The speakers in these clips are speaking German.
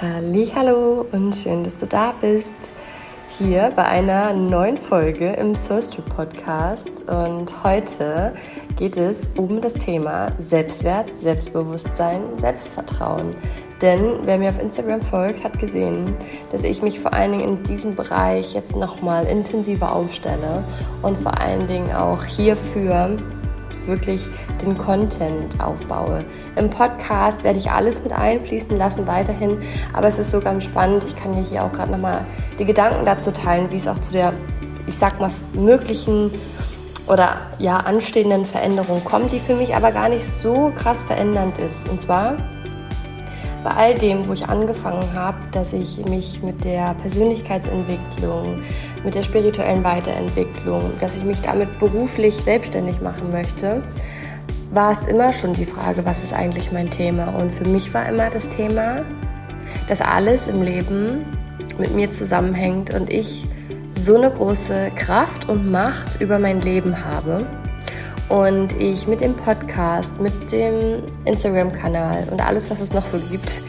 Hallo und schön, dass du da bist. Hier bei einer neuen Folge im Soul Street Podcast und heute geht es um das Thema Selbstwert, Selbstbewusstsein, Selbstvertrauen. Denn wer mir auf Instagram folgt, hat gesehen, dass ich mich vor allen Dingen in diesem Bereich jetzt nochmal intensiver aufstelle und vor allen Dingen auch hierfür wirklich den Content aufbaue. Im Podcast werde ich alles mit einfließen lassen weiterhin, aber es ist so ganz spannend. Ich kann dir hier auch gerade nochmal die Gedanken dazu teilen, wie es auch zu der, ich sag mal, möglichen oder ja anstehenden Veränderung kommt, die für mich aber gar nicht so krass verändernd ist. Und zwar bei all dem, wo ich angefangen habe, dass ich mich mit der Persönlichkeitsentwicklung, mit der spirituellen Weiterentwicklung, dass ich mich damit beruflich selbstständig machen möchte, war es immer schon die Frage, was ist eigentlich mein Thema? Und für mich war immer das Thema, dass alles im Leben mit mir zusammenhängt und ich so eine große Kraft und Macht über mein Leben habe und ich mit dem Podcast, mit dem Instagram-Kanal und alles, was es noch so gibt,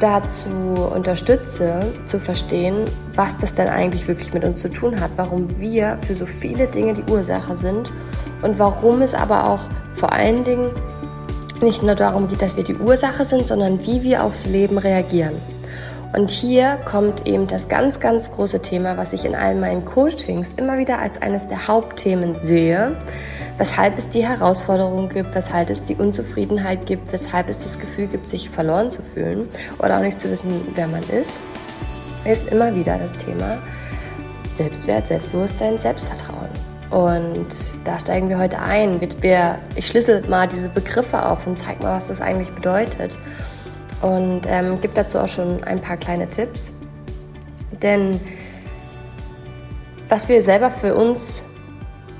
dazu unterstütze, zu verstehen, was das denn eigentlich wirklich mit uns zu tun hat, warum wir für so viele Dinge die Ursache sind und warum es aber auch vor allen Dingen nicht nur darum geht, dass wir die Ursache sind, sondern wie wir aufs Leben reagieren. Und hier kommt eben das ganz, ganz große Thema, was ich in all meinen Coachings immer wieder als eines der Hauptthemen sehe, weshalb es die Herausforderung gibt, weshalb es die Unzufriedenheit gibt, weshalb es das Gefühl gibt, sich verloren zu fühlen oder auch nicht zu wissen, wer man ist, ist immer wieder das Thema Selbstwert, Selbstbewusstsein, Selbstvertrauen. Und da steigen wir heute ein. Wir, ich schlüssel mal diese Begriffe auf und zeige mal, was das eigentlich bedeutet und ähm, gibt dazu auch schon ein paar kleine Tipps. Denn was wir selber für uns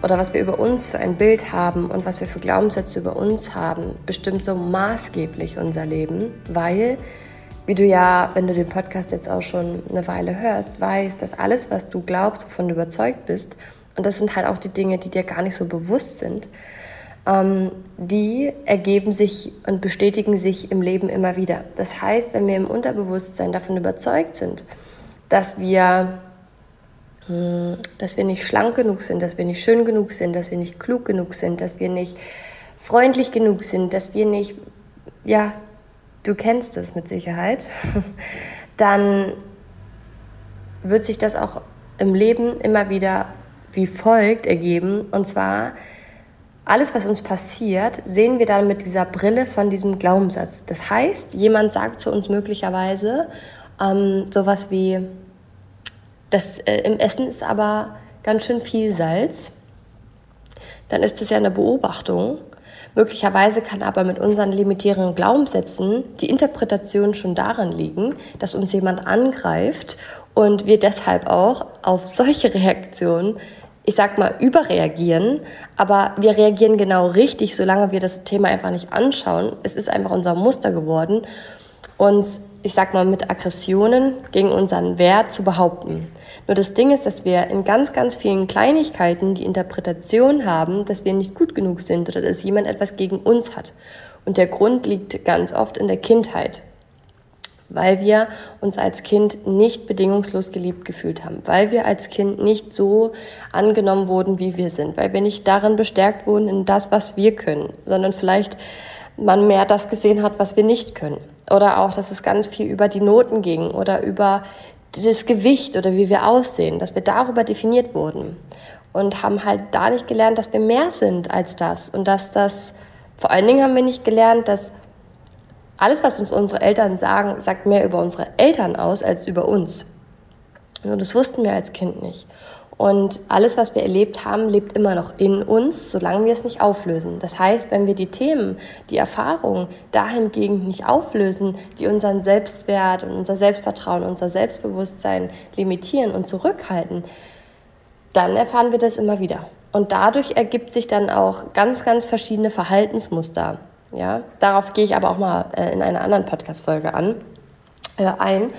oder was wir über uns für ein Bild haben und was wir für Glaubenssätze über uns haben, bestimmt so maßgeblich unser Leben, weil, wie du ja, wenn du den Podcast jetzt auch schon eine Weile hörst, weißt, dass alles, was du glaubst, wovon du überzeugt bist, und das sind halt auch die Dinge, die dir gar nicht so bewusst sind, ähm, die ergeben sich und bestätigen sich im Leben immer wieder. Das heißt, wenn wir im Unterbewusstsein davon überzeugt sind, dass wir, hm, dass wir nicht schlank genug sind, dass wir nicht schön genug sind, dass wir nicht klug genug sind, dass wir nicht freundlich genug sind, dass wir nicht, ja, du kennst das mit Sicherheit, dann wird sich das auch im Leben immer wieder wie folgt ergeben. Und zwar, alles, was uns passiert, sehen wir dann mit dieser Brille von diesem Glaubenssatz. Das heißt, jemand sagt zu uns möglicherweise ähm, sowas wie, das, äh, im Essen ist aber ganz schön viel Salz. Dann ist das ja eine Beobachtung. Möglicherweise kann aber mit unseren limitierenden Glaubenssätzen die Interpretation schon darin liegen, dass uns jemand angreift und wir deshalb auch auf solche Reaktionen ich sag mal, überreagieren, aber wir reagieren genau richtig, solange wir das Thema einfach nicht anschauen. Es ist einfach unser Muster geworden, uns, ich sag mal, mit Aggressionen gegen unseren Wert zu behaupten. Nur das Ding ist, dass wir in ganz, ganz vielen Kleinigkeiten die Interpretation haben, dass wir nicht gut genug sind oder dass jemand etwas gegen uns hat. Und der Grund liegt ganz oft in der Kindheit weil wir uns als Kind nicht bedingungslos geliebt gefühlt haben, weil wir als Kind nicht so angenommen wurden, wie wir sind, weil wir nicht darin bestärkt wurden in das, was wir können, sondern vielleicht man mehr das gesehen hat, was wir nicht können. Oder auch, dass es ganz viel über die Noten ging oder über das Gewicht oder wie wir aussehen, dass wir darüber definiert wurden und haben halt da nicht gelernt, dass wir mehr sind als das und dass das, vor allen Dingen haben wir nicht gelernt, dass alles, was uns unsere Eltern sagen, sagt mehr über unsere Eltern aus als über uns. Und das wussten wir als Kind nicht. Und alles, was wir erlebt haben, lebt immer noch in uns, solange wir es nicht auflösen. Das heißt, wenn wir die Themen, die Erfahrungen dahingegen nicht auflösen, die unseren Selbstwert und unser Selbstvertrauen, unser Selbstbewusstsein limitieren und zurückhalten, dann erfahren wir das immer wieder. Und dadurch ergibt sich dann auch ganz, ganz verschiedene Verhaltensmuster. Ja, darauf gehe ich aber auch mal äh, in einer anderen Podcast-Folge an, äh, ein.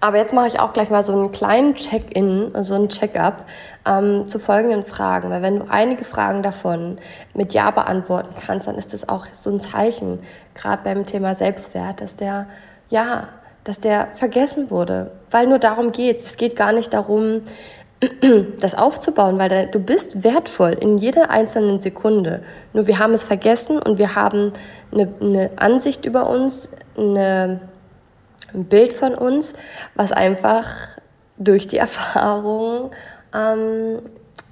Aber jetzt mache ich auch gleich mal so einen kleinen Check-in, so einen Check-up ähm, zu folgenden Fragen. Weil wenn du einige Fragen davon mit Ja beantworten kannst, dann ist das auch so ein Zeichen, gerade beim Thema Selbstwert, dass der, ja, dass der vergessen wurde, weil nur darum geht es. Es geht gar nicht darum, das aufzubauen, weil du bist wertvoll in jeder einzelnen Sekunde. Nur wir haben es vergessen und wir haben eine, eine Ansicht über uns, eine, ein Bild von uns, was einfach durch die Erfahrung ähm,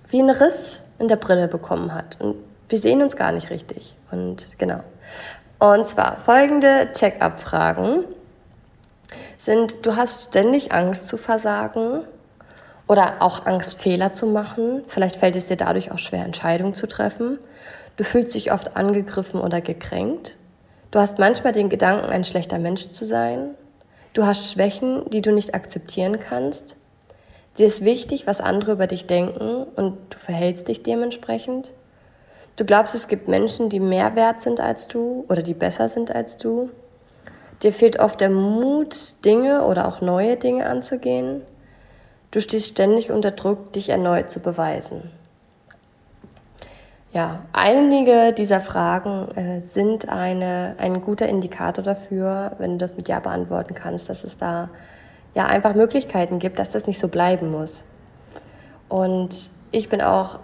wie ein Riss in der Brille bekommen hat. Und wir sehen uns gar nicht richtig. Und genau. Und zwar folgende Check-up-Fragen sind, du hast ständig Angst zu versagen oder auch Angst, Fehler zu machen. Vielleicht fällt es dir dadurch auch schwer, Entscheidungen zu treffen. Du fühlst dich oft angegriffen oder gekränkt. Du hast manchmal den Gedanken, ein schlechter Mensch zu sein. Du hast Schwächen, die du nicht akzeptieren kannst. Dir ist wichtig, was andere über dich denken und du verhältst dich dementsprechend. Du glaubst, es gibt Menschen, die mehr wert sind als du oder die besser sind als du. Dir fehlt oft der Mut, Dinge oder auch neue Dinge anzugehen. Du stehst ständig unter Druck, dich erneut zu beweisen. Ja, einige dieser Fragen äh, sind eine, ein guter Indikator dafür, wenn du das mit Ja beantworten kannst, dass es da ja einfach Möglichkeiten gibt, dass das nicht so bleiben muss. Und ich bin auch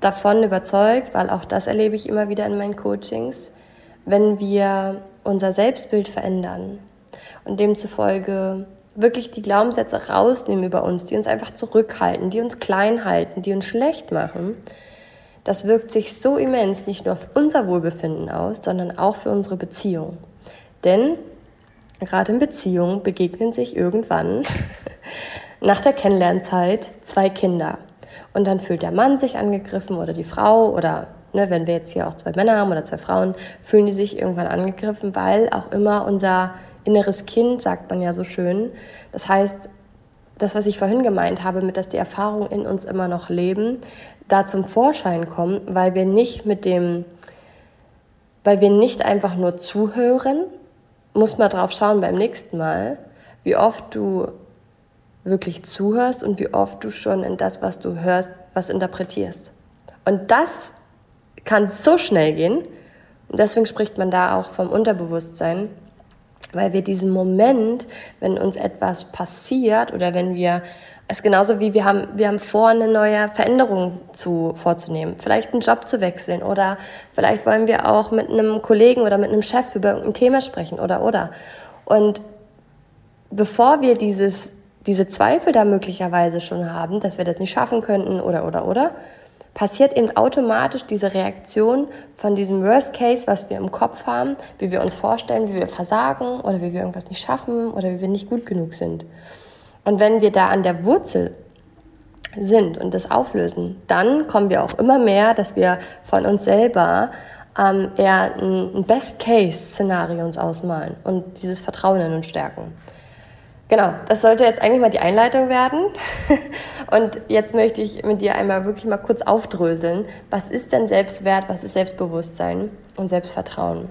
davon überzeugt, weil auch das erlebe ich immer wieder in meinen Coachings, wenn wir unser Selbstbild verändern und demzufolge wirklich die Glaubenssätze rausnehmen über uns, die uns einfach zurückhalten, die uns klein halten, die uns schlecht machen, das wirkt sich so immens nicht nur auf unser Wohlbefinden aus, sondern auch für unsere Beziehung. Denn gerade in Beziehungen begegnen sich irgendwann nach der Kennenlernzeit zwei Kinder. Und dann fühlt der Mann sich angegriffen oder die Frau oder ne, wenn wir jetzt hier auch zwei Männer haben oder zwei Frauen, fühlen die sich irgendwann angegriffen, weil auch immer unser inneres Kind, sagt man ja so schön. Das heißt, das, was ich vorhin gemeint habe, mit dass die Erfahrungen in uns immer noch leben, da zum Vorschein kommen, weil wir nicht mit dem, weil wir nicht einfach nur zuhören, muss man drauf schauen beim nächsten Mal, wie oft du wirklich zuhörst und wie oft du schon in das, was du hörst, was interpretierst. Und das kann so schnell gehen. Und deswegen spricht man da auch vom Unterbewusstsein, weil wir diesen Moment, wenn uns etwas passiert oder wenn wir es genauso wie wir haben, wir haben vor, eine neue Veränderung zu, vorzunehmen. Vielleicht einen Job zu wechseln oder vielleicht wollen wir auch mit einem Kollegen oder mit einem Chef über irgendein Thema sprechen oder, oder. Und bevor wir dieses, diese Zweifel da möglicherweise schon haben, dass wir das nicht schaffen könnten oder, oder, oder, passiert eben automatisch diese Reaktion von diesem Worst Case, was wir im Kopf haben, wie wir uns vorstellen, wie wir versagen oder wie wir irgendwas nicht schaffen oder wie wir nicht gut genug sind. Und wenn wir da an der Wurzel sind und das auflösen, dann kommen wir auch immer mehr, dass wir von uns selber ähm, eher ein, Best-Case-Szenario uns ausmalen und dieses Vertrauen in uns stärken. Genau, das sollte jetzt eigentlich mal die Einleitung werden. Und jetzt möchte ich mit dir einmal wirklich mal kurz aufdröseln. Was ist denn Selbstwert, was ist Selbstbewusstsein und Selbstvertrauen?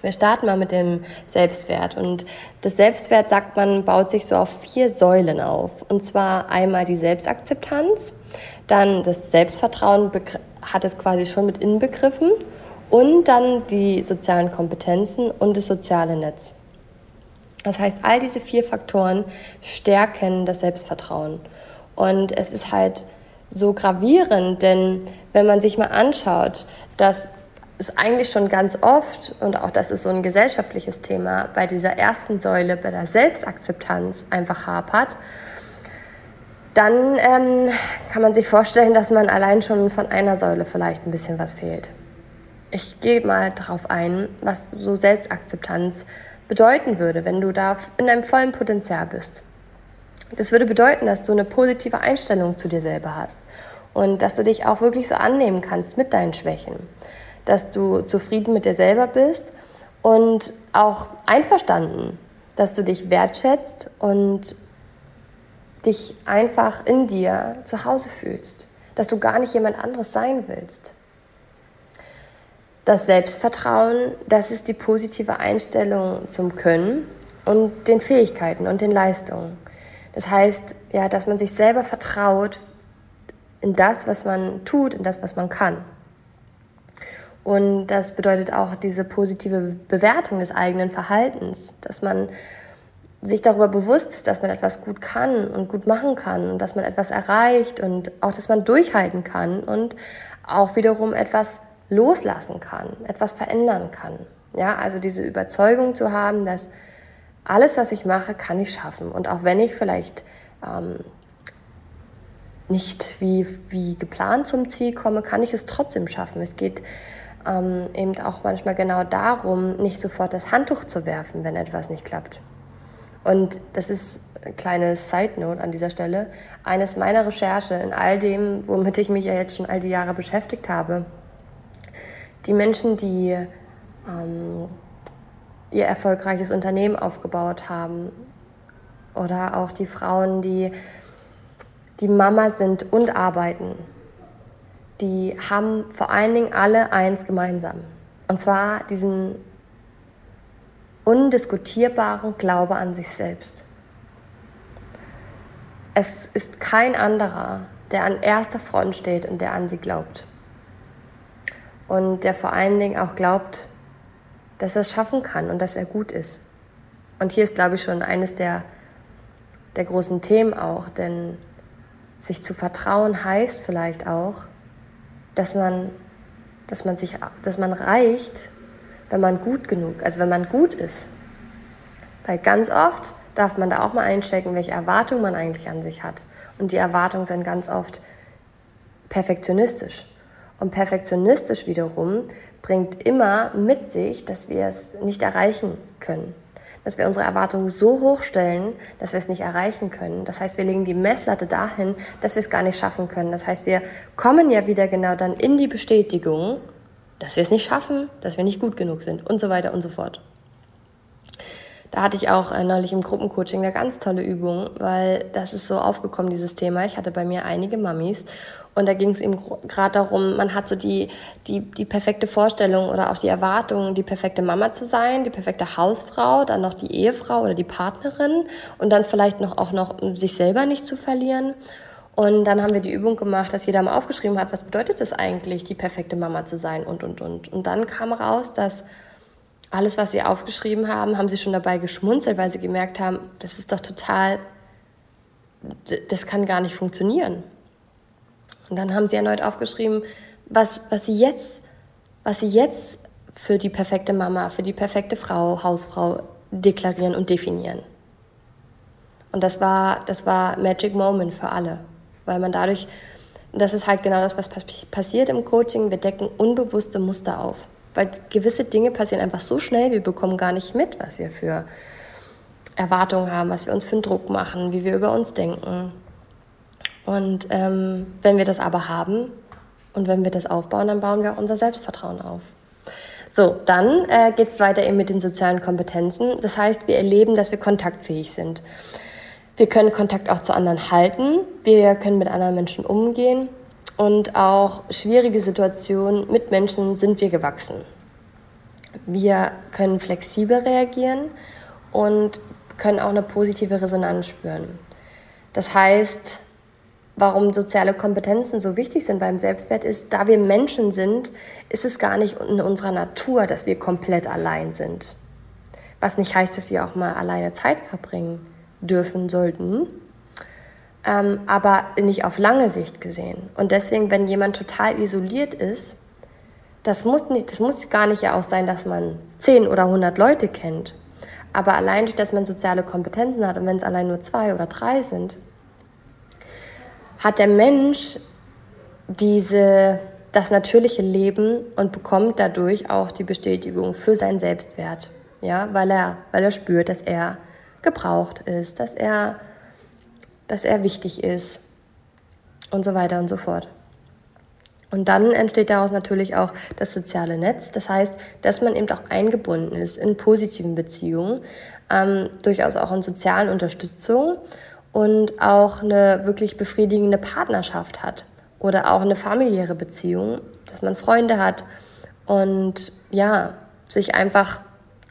Wir starten mal mit dem Selbstwert. Und das Selbstwert, sagt man, baut sich so auf vier Säulen auf. Und zwar einmal die Selbstakzeptanz, dann das Selbstvertrauen hat es quasi schon mit inbegriffen und dann die sozialen Kompetenzen und das soziale Netz. Das heißt, all diese vier Faktoren stärken das Selbstvertrauen. Und es ist halt so gravierend, denn wenn man sich mal anschaut, dass es eigentlich schon ganz oft, und auch das ist so ein gesellschaftliches Thema, bei dieser ersten Säule, bei der Selbstakzeptanz einfach hapert, dann ähm, kann man sich vorstellen, dass man allein schon von einer Säule vielleicht ein bisschen was fehlt. Ich gehe mal darauf ein, was so Selbstakzeptanz bedeuten würde, wenn du da in deinem vollen Potenzial bist. Das würde bedeuten, dass du eine positive Einstellung zu dir selber hast und dass du dich auch wirklich so annehmen kannst mit deinen Schwächen, dass du zufrieden mit dir selber bist und auch einverstanden, dass du dich wertschätzt und dich einfach in dir zu Hause fühlst, dass du gar nicht jemand anderes sein willst. Das Selbstvertrauen, das ist die positive Einstellung zum Können und den Fähigkeiten und den Leistungen. Das heißt, ja, dass man sich selber vertraut in das, was man tut, in das, was man kann. Und das bedeutet auch diese positive Bewertung des eigenen Verhaltens, dass man sich darüber bewusst ist, dass man etwas gut kann und gut machen kann und dass man etwas erreicht und auch, dass man durchhalten kann und auch wiederum etwas loslassen kann, etwas verändern kann. Ja, also diese Überzeugung zu haben, dass alles, was ich mache, kann ich schaffen. Und auch wenn ich vielleicht ähm, nicht wie, wie geplant zum Ziel komme, kann ich es trotzdem schaffen. Es geht ähm, eben auch manchmal genau darum, nicht sofort das Handtuch zu werfen, wenn etwas nicht klappt. Und das ist eine kleine Side Note an dieser Stelle. Eines meiner Recherche in all dem, womit ich mich ja jetzt schon all die Jahre beschäftigt habe. Die Menschen, die ähm, ihr erfolgreiches Unternehmen aufgebaut haben oder auch die Frauen, die die Mama sind und arbeiten, die haben vor allen Dingen alle eins gemeinsam. Und zwar diesen undiskutierbaren Glaube an sich selbst. Es ist kein anderer, der an erster Front steht und der an sie glaubt. Und der vor allen Dingen auch glaubt, dass er es schaffen kann und dass er gut ist. Und hier ist, glaube ich, schon eines der, der großen Themen auch, denn sich zu vertrauen heißt vielleicht auch, dass man, dass man sich, dass man reicht, wenn man gut genug, also wenn man gut ist. Weil ganz oft darf man da auch mal einchecken, welche Erwartungen man eigentlich an sich hat. Und die Erwartungen sind ganz oft perfektionistisch. Und perfektionistisch wiederum bringt immer mit sich, dass wir es nicht erreichen können. Dass wir unsere Erwartungen so hoch stellen, dass wir es nicht erreichen können. Das heißt, wir legen die Messlatte dahin, dass wir es gar nicht schaffen können. Das heißt, wir kommen ja wieder genau dann in die Bestätigung, dass wir es nicht schaffen, dass wir nicht gut genug sind und so weiter und so fort. Da hatte ich auch äh, neulich im Gruppencoaching eine ganz tolle Übung, weil das ist so aufgekommen, dieses Thema. Ich hatte bei mir einige Mamis und da ging es eben gerade darum, man hat so die, die, die perfekte Vorstellung oder auch die Erwartung, die perfekte Mama zu sein, die perfekte Hausfrau, dann noch die Ehefrau oder die Partnerin und dann vielleicht noch auch noch sich selber nicht zu verlieren. Und dann haben wir die Übung gemacht, dass jeder mal aufgeschrieben hat, was bedeutet es eigentlich, die perfekte Mama zu sein und, und, und. Und dann kam raus, dass alles, was sie aufgeschrieben haben, haben sie schon dabei geschmunzelt, weil sie gemerkt haben, das ist doch total, das kann gar nicht funktionieren. Und dann haben sie erneut aufgeschrieben, was, was sie jetzt, was sie jetzt für die perfekte Mama, für die perfekte Frau, Hausfrau deklarieren und definieren. Und das war, das war Magic Moment für alle weil man dadurch, das ist halt genau das, was passiert im Coaching, wir decken unbewusste Muster auf. Weil gewisse Dinge passieren einfach so schnell, wir bekommen gar nicht mit, was wir für Erwartungen haben, was wir uns für einen Druck machen, wie wir über uns denken. Und ähm, wenn wir das aber haben und wenn wir das aufbauen, dann bauen wir auch unser Selbstvertrauen auf. So, dann äh, geht es weiter eben mit den sozialen Kompetenzen. Das heißt, wir erleben, dass wir kontaktfähig sind. Wir können Kontakt auch zu anderen halten. Wir können mit anderen Menschen umgehen. Und auch schwierige Situationen mit Menschen sind wir gewachsen. Wir können flexibel reagieren und können auch eine positive Resonanz spüren. Das heißt, warum soziale Kompetenzen so wichtig sind beim Selbstwert ist, da wir Menschen sind, ist es gar nicht in unserer Natur, dass wir komplett allein sind. Was nicht heißt, dass wir auch mal alleine Zeit verbringen dürfen sollten, ähm, aber nicht auf lange Sicht gesehen. Und deswegen, wenn jemand total isoliert ist, das muss, nicht, das muss gar nicht ja auch sein, dass man 10 oder 100 Leute kennt. Aber allein durch, dass man soziale Kompetenzen hat und wenn es allein nur zwei oder drei sind, hat der Mensch diese, das natürliche Leben und bekommt dadurch auch die Bestätigung für seinen Selbstwert. Ja, weil er, weil er spürt, dass er gebraucht ist, dass er, dass er wichtig ist und so weiter und so fort. Und dann entsteht daraus natürlich auch das soziale Netz. Das heißt, dass man eben auch eingebunden ist in positiven Beziehungen, ähm, durchaus auch in sozialen Unterstützung und auch eine wirklich befriedigende Partnerschaft hat oder auch eine familiäre Beziehung, dass man Freunde hat und ja, sich einfach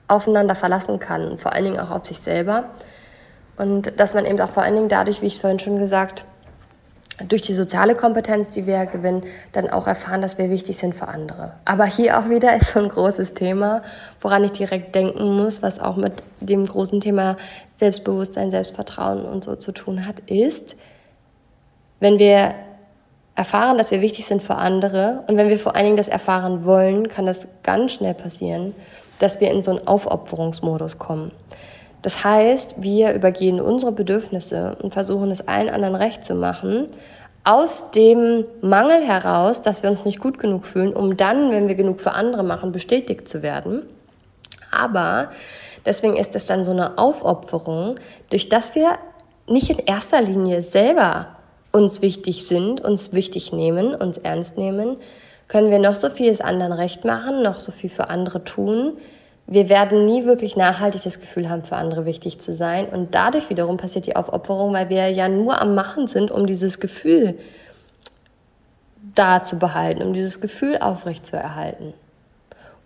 aufeinander verlassen kann, vor allen Dingen auch auf sich selber. Und dass man eben auch vor allen Dingen dadurch, wie ich vorhin schon gesagt durch die soziale Kompetenz, die wir gewinnen, dann auch erfahren, dass wir wichtig sind für andere. Aber hier auch wieder ist so ein großes Thema, woran ich direkt denken muss, was auch mit dem großen Thema Selbstbewusstsein, Selbstvertrauen und so zu tun hat, ist, wenn wir erfahren, dass wir wichtig sind für andere und wenn wir vor allen Dingen das erfahren wollen, kann das ganz schnell passieren, dass wir in so einen Aufopferungsmodus kommen. Das heißt, wir übergehen unsere Bedürfnisse und versuchen es allen anderen recht zu machen, aus dem Mangel heraus, dass wir uns nicht gut genug fühlen, um dann, wenn wir genug für andere machen, bestätigt zu werden. Aber deswegen ist es dann so eine Aufopferung, durch das wir nicht in erster Linie selber uns wichtig sind, uns wichtig nehmen, uns ernst nehmen, können wir noch so vieles anderen recht machen, noch so viel für andere tun, wir werden nie wirklich nachhaltig das Gefühl haben, für andere wichtig zu sein. Und dadurch wiederum passiert die Aufopferung, weil wir ja nur am Machen sind, um dieses Gefühl da zu behalten, um dieses Gefühl aufrecht zu erhalten.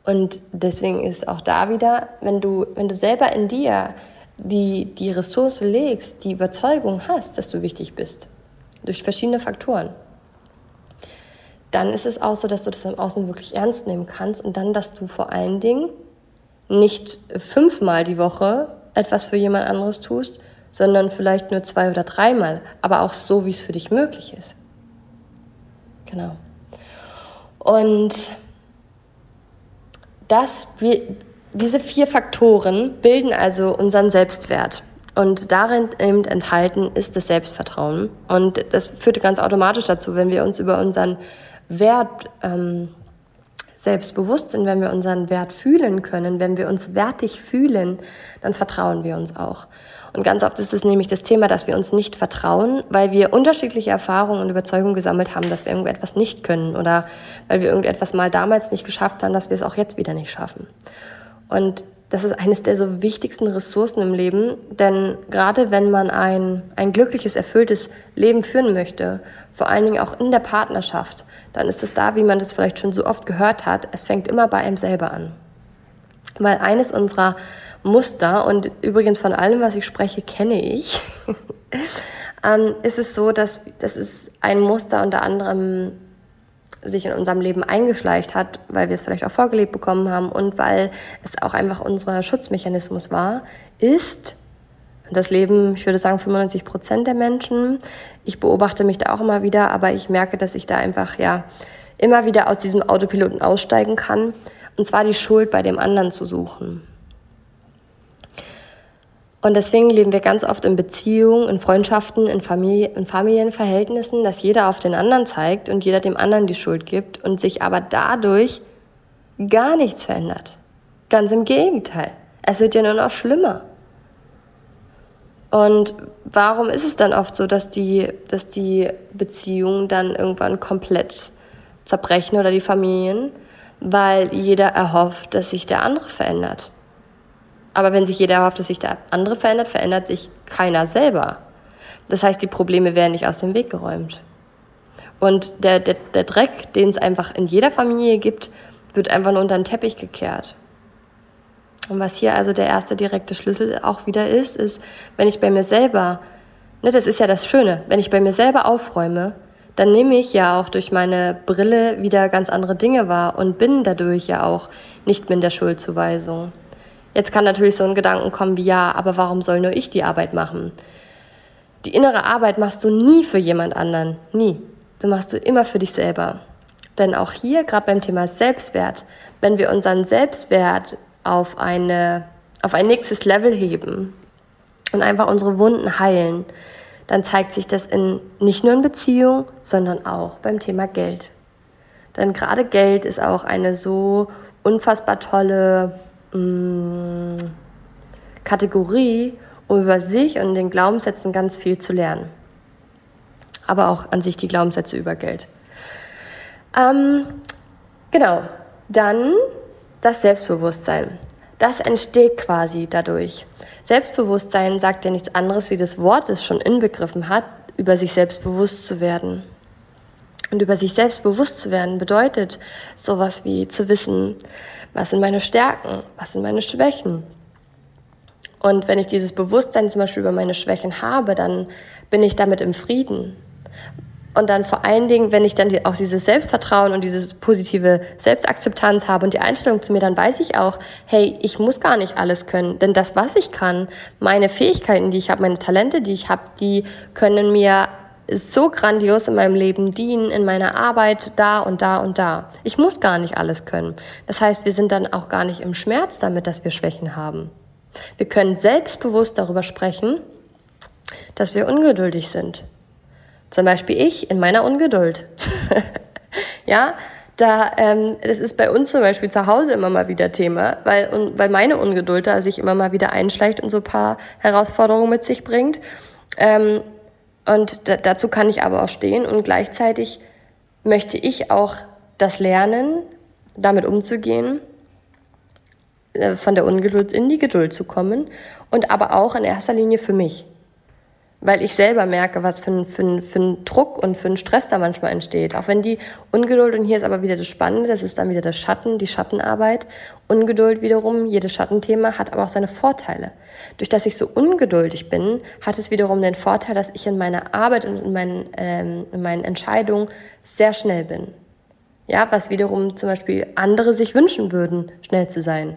Und deswegen ist auch da wieder, wenn du, wenn du selber in dir die, die Ressource legst, die Überzeugung hast, dass du wichtig bist, durch verschiedene Faktoren, dann ist es auch so, dass du das im Außen wirklich ernst nehmen kannst und dann, dass du vor allen Dingen nicht fünfmal die Woche etwas für jemand anderes tust, sondern vielleicht nur zwei oder dreimal, aber auch so, wie es für dich möglich ist. Genau. Und das, diese vier Faktoren bilden also unseren Selbstwert. Und darin eben enthalten ist das Selbstvertrauen. Und das führt ganz automatisch dazu, wenn wir uns über unseren Wert ähm, selbstbewusst sind, wenn wir unseren Wert fühlen können, wenn wir uns wertig fühlen, dann vertrauen wir uns auch. Und ganz oft ist es nämlich das Thema, dass wir uns nicht vertrauen, weil wir unterschiedliche Erfahrungen und Überzeugungen gesammelt haben, dass wir irgendetwas nicht können oder weil wir irgendetwas mal damals nicht geschafft haben, dass wir es auch jetzt wieder nicht schaffen. Und das ist eines der so wichtigsten Ressourcen im Leben, denn gerade wenn man ein, ein glückliches, erfülltes Leben führen möchte, vor allen Dingen auch in der Partnerschaft, dann ist es da, wie man das vielleicht schon so oft gehört hat, es fängt immer bei einem selber an. Weil eines unserer Muster, und übrigens von allem, was ich spreche, kenne ich, ähm, ist es so, dass das ist ein Muster unter anderem sich in unserem Leben eingeschleicht hat, weil wir es vielleicht auch vorgelebt bekommen haben und weil es auch einfach unser Schutzmechanismus war, ist das Leben, ich würde sagen 95 Prozent der Menschen. Ich beobachte mich da auch immer wieder, aber ich merke, dass ich da einfach ja immer wieder aus diesem Autopiloten aussteigen kann und zwar die Schuld bei dem anderen zu suchen. Und deswegen leben wir ganz oft in Beziehungen, in Freundschaften, in, Familie, in Familienverhältnissen, dass jeder auf den anderen zeigt und jeder dem anderen die Schuld gibt und sich aber dadurch gar nichts verändert. Ganz im Gegenteil. Es wird ja nur noch schlimmer. Und warum ist es dann oft so, dass die, dass die Beziehungen dann irgendwann komplett zerbrechen oder die Familien? Weil jeder erhofft, dass sich der andere verändert. Aber wenn sich jeder erhofft, dass sich der andere verändert, verändert sich keiner selber. Das heißt, die Probleme werden nicht aus dem Weg geräumt. Und der, der, der Dreck, den es einfach in jeder Familie gibt, wird einfach nur unter den Teppich gekehrt. Und was hier also der erste direkte Schlüssel auch wieder ist, ist, wenn ich bei mir selber, ne, das ist ja das Schöne, wenn ich bei mir selber aufräume, dann nehme ich ja auch durch meine Brille wieder ganz andere Dinge wahr und bin dadurch ja auch nicht mehr in der Schuldzuweisung. Jetzt kann natürlich so ein Gedanken kommen wie, ja, aber warum soll nur ich die Arbeit machen? Die innere Arbeit machst du nie für jemand anderen, nie. Du machst du immer für dich selber. Denn auch hier, gerade beim Thema Selbstwert, wenn wir unseren Selbstwert auf, eine, auf ein nächstes Level heben und einfach unsere Wunden heilen, dann zeigt sich das in, nicht nur in Beziehung, sondern auch beim Thema Geld. Denn gerade Geld ist auch eine so unfassbar tolle mh, mm, Kategorie, um über sich und den Glaubenssätzen ganz viel zu lernen. Aber auch an sich die Glaubenssätze über Geld. Ähm, genau, dann das Selbstbewusstsein. Das entsteht quasi dadurch. Selbstbewusstsein sagt ja nichts anderes, wie das Wort es schon inbegriffen hat, über sich selbst bewusst zu werden. Und über sich selbst bewusst zu werden bedeutet sowas wie zu wissen, was sind meine Stärken, was sind meine Schwächen. Und wenn ich dieses Bewusstsein zum Beispiel über meine Schwächen habe, dann bin ich damit im Frieden. Und dann vor allen Dingen, wenn ich dann auch dieses Selbstvertrauen und diese positive Selbstakzeptanz habe und die Einstellung zu mir, dann weiß ich auch, hey, ich muss gar nicht alles können. Denn das, was ich kann, meine Fähigkeiten, die ich habe, meine Talente, die ich habe, die können mir so grandios in meinem Leben dienen, in meiner Arbeit, da und da und da. Ich muss gar nicht alles können. Das heißt, wir sind dann auch gar nicht im Schmerz damit, dass wir Schwächen haben. Wir können selbstbewusst darüber sprechen, dass wir ungeduldig sind. Zum Beispiel ich in meiner Ungeduld. ja, da, ähm, das ist bei uns zum Beispiel zu Hause immer mal wieder Thema, weil, und, weil meine Ungeduld da sich immer mal wieder einschleicht und so ein paar Herausforderungen mit sich bringt. Ähm, und da, dazu kann ich aber auch stehen. Und gleichzeitig möchte ich auch das lernen, damit umzugehen, äh, von der Ungeduld in die Geduld zu kommen. Und aber auch in erster Linie für mich weil ich selber merke, was für ein, für, ein, für ein Druck und für ein Stress da manchmal entsteht. Auch wenn die Ungeduld, und hier ist aber wieder das Spannende, das ist dann wieder der Schatten, die Schattenarbeit. Ungeduld wiederum, jedes Schattenthema hat aber auch seine Vorteile. Durch dass ich so ungeduldig bin, hat es wiederum den Vorteil, dass ich in meiner Arbeit und in meinen, ähm, in meinen Entscheidungen sehr schnell bin. Ja, was wiederum zum Beispiel andere sich wünschen würden, schnell zu sein.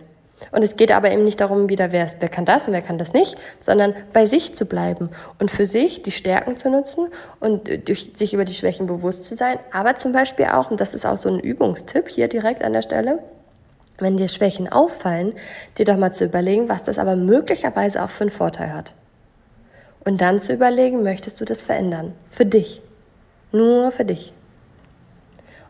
Und es geht aber eben nicht darum, wieder wer, ist, wer kann das und wer kann das nicht, sondern bei sich zu bleiben und für sich die Stärken zu nutzen und äh, durch sich über die Schwächen bewusst zu sein. Aber zum Beispiel auch, und das ist auch so ein Übungstipp hier direkt an der Stelle, wenn dir Schwächen auffallen, dir doch mal zu überlegen, was das aber möglicherweise auch für einen Vorteil hat. Und dann zu überlegen, möchtest du das verändern? Für dich. Nur für dich.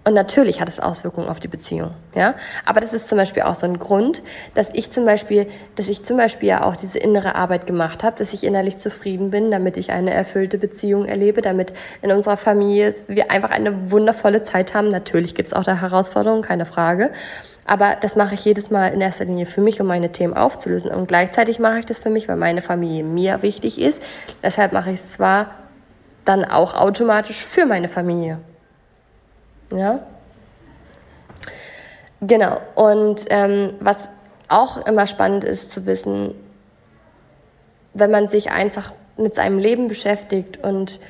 Und natürlich hat es Auswirkungen auf die Beziehung, ja. Aber das ist zum Beispiel auch so ein Grund, dass ich zum Beispiel, dass ich zum Beispiel ja auch diese innere Arbeit gemacht habe, dass ich innerlich zufrieden bin, damit ich eine erfüllte Beziehung erlebe, damit in unserer Familie wir einfach eine wundervolle Zeit haben. Natürlich gibt es auch da Herausforderungen, keine Frage. Aber das mache ich jedes Mal in erster Linie für mich, um meine Themen aufzulösen. Und gleichzeitig mache ich das für mich, weil meine Familie mir wichtig ist. Deshalb mache ich es zwar dann auch automatisch für meine Familie. Ja? Genau. Und ähm, was auch immer spannend ist zu wissen, wenn man sich einfach mit seinem Leben beschäftigt und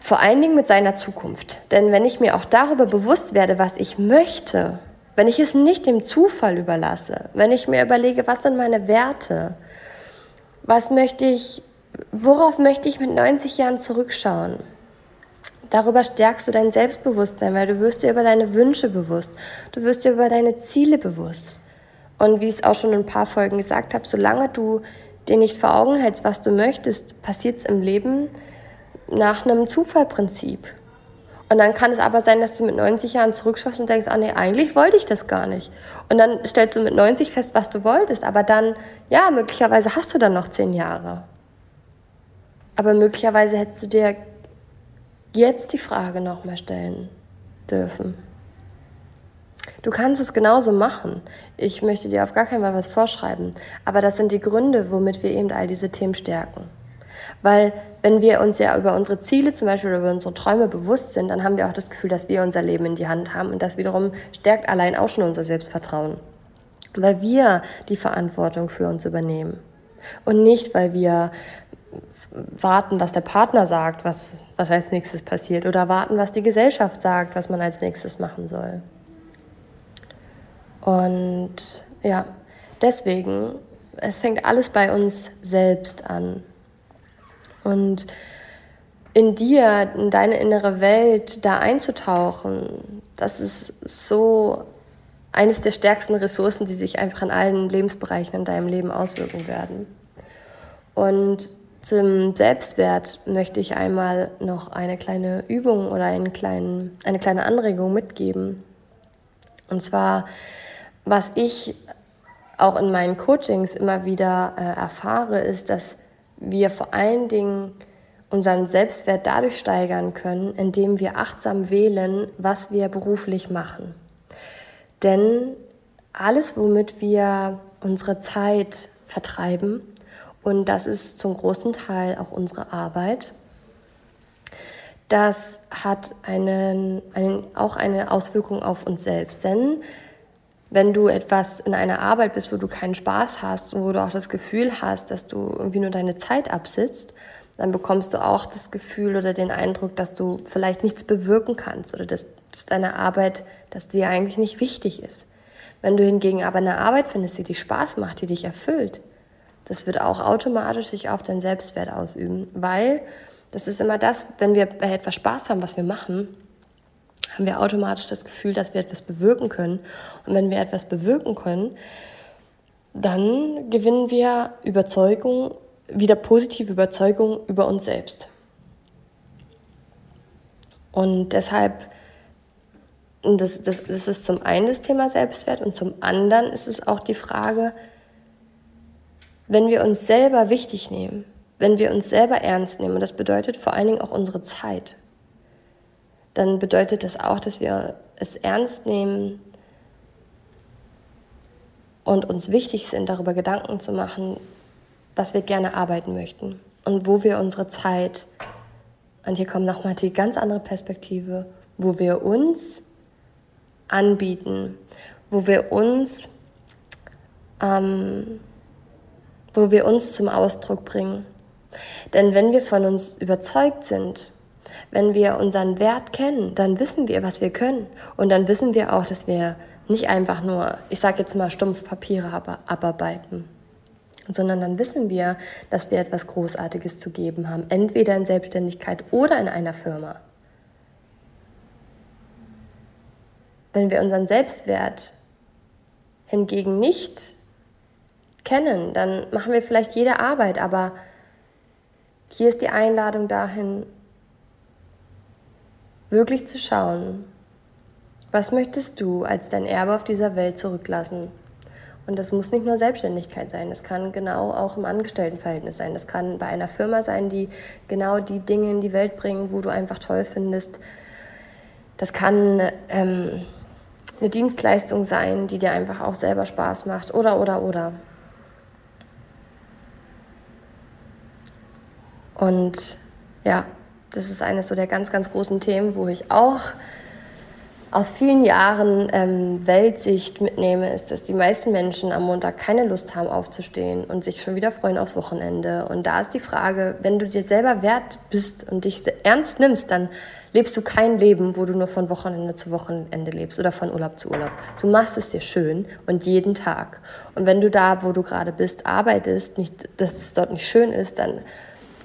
vor allen Dingen mit seiner Zukunft. Denn wenn ich mir auch darüber bewusst werde, was ich möchte, wenn ich es nicht dem Zufall überlasse, wenn ich mir überlege, was sind meine Werte, was möchte ich, worauf möchte ich mit 90 Jahren zurückschauen, Darüber stärkst du dein Selbstbewusstsein, weil du wirst dir über deine Wünsche bewusst. Du wirst dir über deine Ziele bewusst. Und wie ich es auch schon in ein paar Folgen gesagt habe, solange du dir nicht vor Augen hältst, was du möchtest, passiert es im Leben nach einem Zufallprinzip. Und dann kann es aber sein, dass du mit 90 Jahren zurückschaust und denkst, ah nee, eigentlich wollte ich das gar nicht. Und dann stellst du mit 90 fest, was du wolltest. Aber dann, ja, möglicherweise hast du dann noch 10 Jahre. Aber möglicherweise hättest du dir jetzt die Frage nochmal stellen dürfen. Du kannst es genauso machen. Ich möchte dir auf gar keinen Fall was vorschreiben. Aber das sind die Gründe, womit wir eben all diese Themen stärken. Weil wenn wir uns ja über unsere Ziele zum Beispiel oder über unsere Träume bewusst sind, dann haben wir auch das Gefühl, dass wir unser Leben in die Hand haben. Und das wiederum stärkt allein auch schon unser Selbstvertrauen. Weil wir die Verantwortung für uns übernehmen. Und nicht, weil wir warten, was der Partner sagt, was, was als nächstes passiert, oder warten, was die Gesellschaft sagt, was man als nächstes machen soll. Und ja, deswegen, es fängt alles bei uns selbst an. Und in dir, in deine innere Welt da einzutauchen, das ist so eines der stärksten Ressourcen, die sich einfach in allen Lebensbereichen in deinem Leben auswirken werden. Und zum Selbstwert möchte ich einmal noch eine kleine Übung oder einen kleinen, eine kleine Anregung mitgeben. Und zwar, was ich auch in meinen Coachings immer wieder äh, erfahre, ist, dass wir vor allen Dingen unseren Selbstwert dadurch steigern können, indem wir achtsam wählen, was wir beruflich machen. Denn alles, womit wir unsere Zeit vertreiben, und das ist zum großen Teil auch unsere Arbeit. Das hat einen, einen, auch eine Auswirkung auf uns selbst. Denn wenn du etwas in einer Arbeit bist, wo du keinen Spaß hast und wo du auch das Gefühl hast, dass du irgendwie nur deine Zeit absitzt, dann bekommst du auch das Gefühl oder den Eindruck, dass du vielleicht nichts bewirken kannst oder dass, dass deine Arbeit, dass dir eigentlich nicht wichtig ist. Wenn du hingegen aber eine Arbeit findest, die dir Spaß macht, die dich erfüllt, das wird auch automatisch sich auf deinen Selbstwert ausüben, weil das ist immer das, wenn wir bei etwas Spaß haben, was wir machen, haben wir automatisch das Gefühl, dass wir etwas bewirken können. Und wenn wir etwas bewirken können, dann gewinnen wir Überzeugung, wieder positive Überzeugung über uns selbst. Und deshalb, das, das, das ist zum einen das Thema Selbstwert und zum anderen ist es auch die Frage, wenn wir uns selber wichtig nehmen, wenn wir uns selber ernst nehmen, und das bedeutet vor allen Dingen auch unsere Zeit, dann bedeutet das auch, dass wir es ernst nehmen und uns wichtig sind, darüber Gedanken zu machen, was wir gerne arbeiten möchten und wo wir unsere Zeit, und hier kommt nochmal die ganz andere Perspektive, wo wir uns anbieten, wo wir uns, ähm, wo wir uns zum Ausdruck bringen. Denn wenn wir von uns überzeugt sind, wenn wir unseren Wert kennen, dann wissen wir, was wir können. Und dann wissen wir auch, dass wir nicht einfach nur, ich sage jetzt mal, stumpf Papiere abarbeiten, sondern dann wissen wir, dass wir etwas Großartiges zu geben haben, entweder in Selbstständigkeit oder in einer Firma. Wenn wir unseren Selbstwert hingegen nicht kennen, dann machen wir vielleicht jede Arbeit, aber hier ist die Einladung dahin, wirklich zu schauen, was möchtest du als dein Erbe auf dieser Welt zurücklassen? Und das muss nicht nur Selbstständigkeit sein, das kann genau auch im Angestelltenverhältnis sein. Das kann bei einer Firma sein, die genau die Dinge in die Welt bringen, wo du einfach toll findest. Das kann ähm, eine Dienstleistung sein, die dir einfach auch selber Spaß macht. Oder, oder, oder. Und ja, das ist eines so der ganz, ganz großen Themen, wo ich auch aus vielen Jahren ähm, Weltsicht mitnehme, ist, dass die meisten Menschen am Montag keine Lust haben aufzustehen und sich schon wieder freuen aufs Wochenende. Und da ist die Frage, wenn du dir selber wert bist und dich ernst nimmst, dann lebst du kein Leben, wo du nur von Wochenende zu Wochenende lebst oder von Urlaub zu Urlaub. Du machst es dir schön und jeden Tag. Und wenn du da, wo du gerade bist, arbeitest, nicht, dass es dort nicht schön ist, dann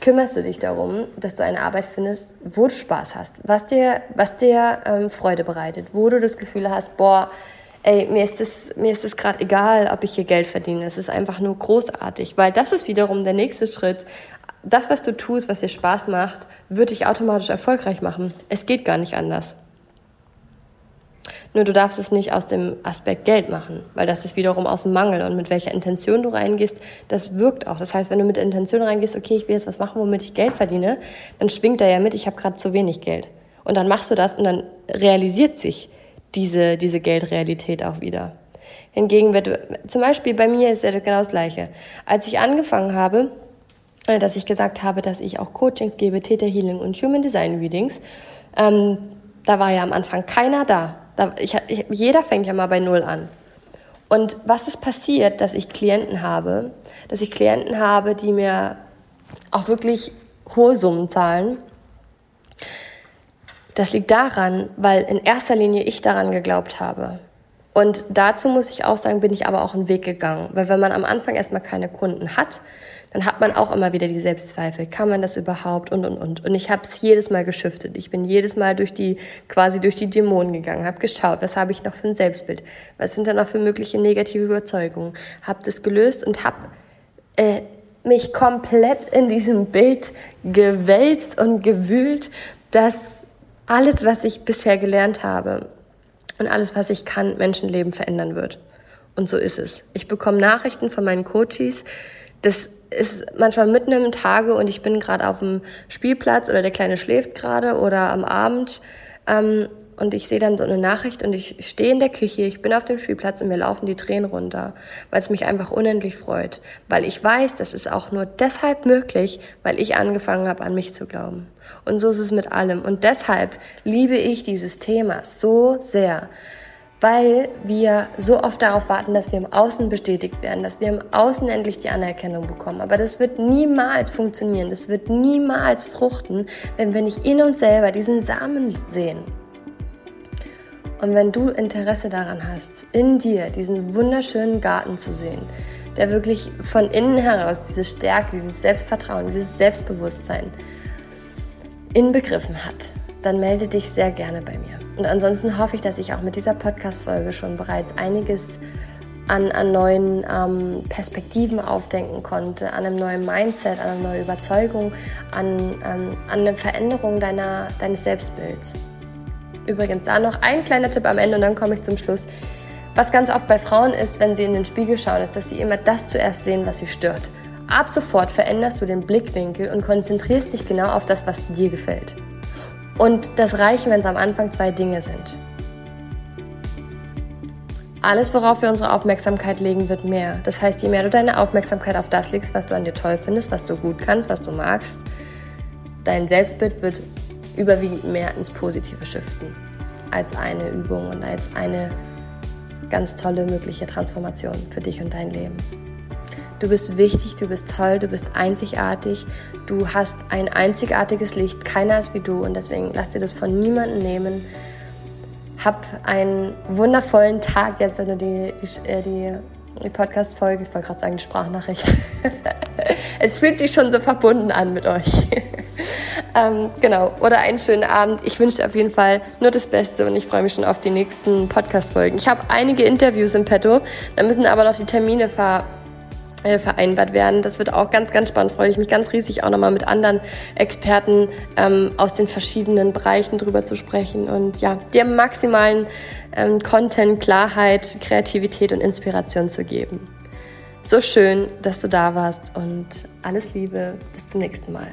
kümmerst du dich darum, dass du eine Arbeit findest, wo du Spaß hast, was dir, was dir ähm, Freude bereitet, wo du das Gefühl hast, boah, ey, mir ist es mir gerade egal, ob ich hier Geld verdiene. Es ist einfach nur großartig, weil das ist wiederum der nächste Schritt. Das, was du tust, was dir Spaß macht, wird dich automatisch erfolgreich machen. Es geht gar nicht anders. Nur du darfst es nicht aus dem Aspekt Geld machen, weil das ist wiederum aus dem Mangel und mit welcher Intention du reingehst, das wirkt auch. Das heißt, wenn du mit der Intention reingehst, okay, ich will jetzt was machen, womit ich Geld verdiene, dann schwingt da ja mit, ich habe gerade zu wenig Geld. Und dann machst du das und dann realisiert sich diese, diese Geldrealität auch wieder. Hingegen, wenn du, zum Beispiel bei mir ist ja genau das Gleiche. Als ich angefangen habe, äh, dass ich gesagt habe, dass ich auch Coachings gebe, Theta Healing und Human Design Readings, ähm, da war ja am Anfang keiner da. Da, ich, ich, jeder fängt ja mal bei Null an. Und was ist passiert, dass ich Klienten habe, dass ich Klienten habe, die mir auch wirklich hohe Summen zahlen? Das liegt daran, weil in erster Linie ich daran geglaubt habe. Und dazu muss ich auch sagen, bin ich aber auch einen Weg gegangen. Weil wenn man am Anfang erstmal keine Kunden hat, dann hat man auch immer wieder die Selbstzweifel. Kann man das überhaupt? Und, und, und. Und ich habe es jedes Mal geschiftet. Ich bin jedes Mal durch die, quasi durch die Dämonen gegangen, habe geschaut, was habe ich noch für ein Selbstbild? Was sind da noch für mögliche negative Überzeugungen? Habe das gelöst und habe äh, mich komplett in diesem Bild gewälzt und gewühlt, dass alles, was ich bisher gelernt habe und alles, was ich kann, Menschenleben verändern wird. Und so ist es. Ich bekomme Nachrichten von meinen Coaches, das ist manchmal mitten im Tage und ich bin gerade auf dem Spielplatz oder der Kleine schläft gerade oder am Abend ähm, und ich sehe dann so eine Nachricht und ich stehe in der Küche, ich bin auf dem Spielplatz und mir laufen die Tränen runter, weil es mich einfach unendlich freut, weil ich weiß, das ist auch nur deshalb möglich, weil ich angefangen habe, an mich zu glauben. Und so ist es mit allem. Und deshalb liebe ich dieses Thema so sehr, weil wir so oft darauf warten, dass wir im Außen bestätigt werden, dass wir im Außen endlich die Anerkennung bekommen. Aber das wird niemals funktionieren, das wird niemals fruchten, wenn wir nicht in uns selber diesen Samen sehen. Und wenn du Interesse daran hast, in dir diesen wunderschönen Garten zu sehen, der wirklich von innen heraus diese Stärke, dieses Selbstvertrauen, dieses Selbstbewusstsein inbegriffen hat, dann melde dich sehr gerne bei mir. Und ansonsten hoffe ich, dass ich auch mit dieser Podcast-Folge schon bereits einiges an, an neuen ähm, Perspektiven aufdenken konnte, an einem neuen Mindset, an einer neuen Überzeugung, an, ähm, an eine Veränderung deiner, deines Selbstbilds. Übrigens, da noch ein kleiner Tipp am Ende und dann komme ich zum Schluss. Was ganz oft bei Frauen ist, wenn sie in den Spiegel schauen, ist, dass sie immer das zuerst sehen, was sie stört. Ab sofort veränderst du den Blickwinkel und konzentrierst dich genau auf das, was dir gefällt. Und das reichen, wenn es am Anfang zwei Dinge sind. Alles, worauf wir unsere Aufmerksamkeit legen, wird mehr. Das heißt, je mehr du deine Aufmerksamkeit auf das legst, was du an dir toll findest, was du gut kannst, was du magst, dein Selbstbild wird überwiegend mehr ins Positive shiften als eine Übung und als eine ganz tolle mögliche Transformation für dich und dein Leben. Du bist wichtig, du bist toll, du bist einzigartig, du hast ein einzigartiges Licht, keiner ist wie du und deswegen lass dir das von niemandem nehmen. Hab einen wundervollen Tag jetzt, wenn du die, die, äh, die, die Podcast-Folge, ich wollte gerade sagen, die Sprachnachricht. es fühlt sich schon so verbunden an mit euch. ähm, genau, oder einen schönen Abend. Ich wünsche dir auf jeden Fall nur das Beste und ich freue mich schon auf die nächsten Podcast-Folgen. Ich habe einige Interviews im Petto, da müssen aber noch die Termine ver vereinbart werden. Das wird auch ganz, ganz spannend. Freue ich mich ganz riesig, auch nochmal mit anderen Experten ähm, aus den verschiedenen Bereichen drüber zu sprechen und ja, dir maximalen ähm, Content, Klarheit, Kreativität und Inspiration zu geben. So schön, dass du da warst und alles Liebe. Bis zum nächsten Mal.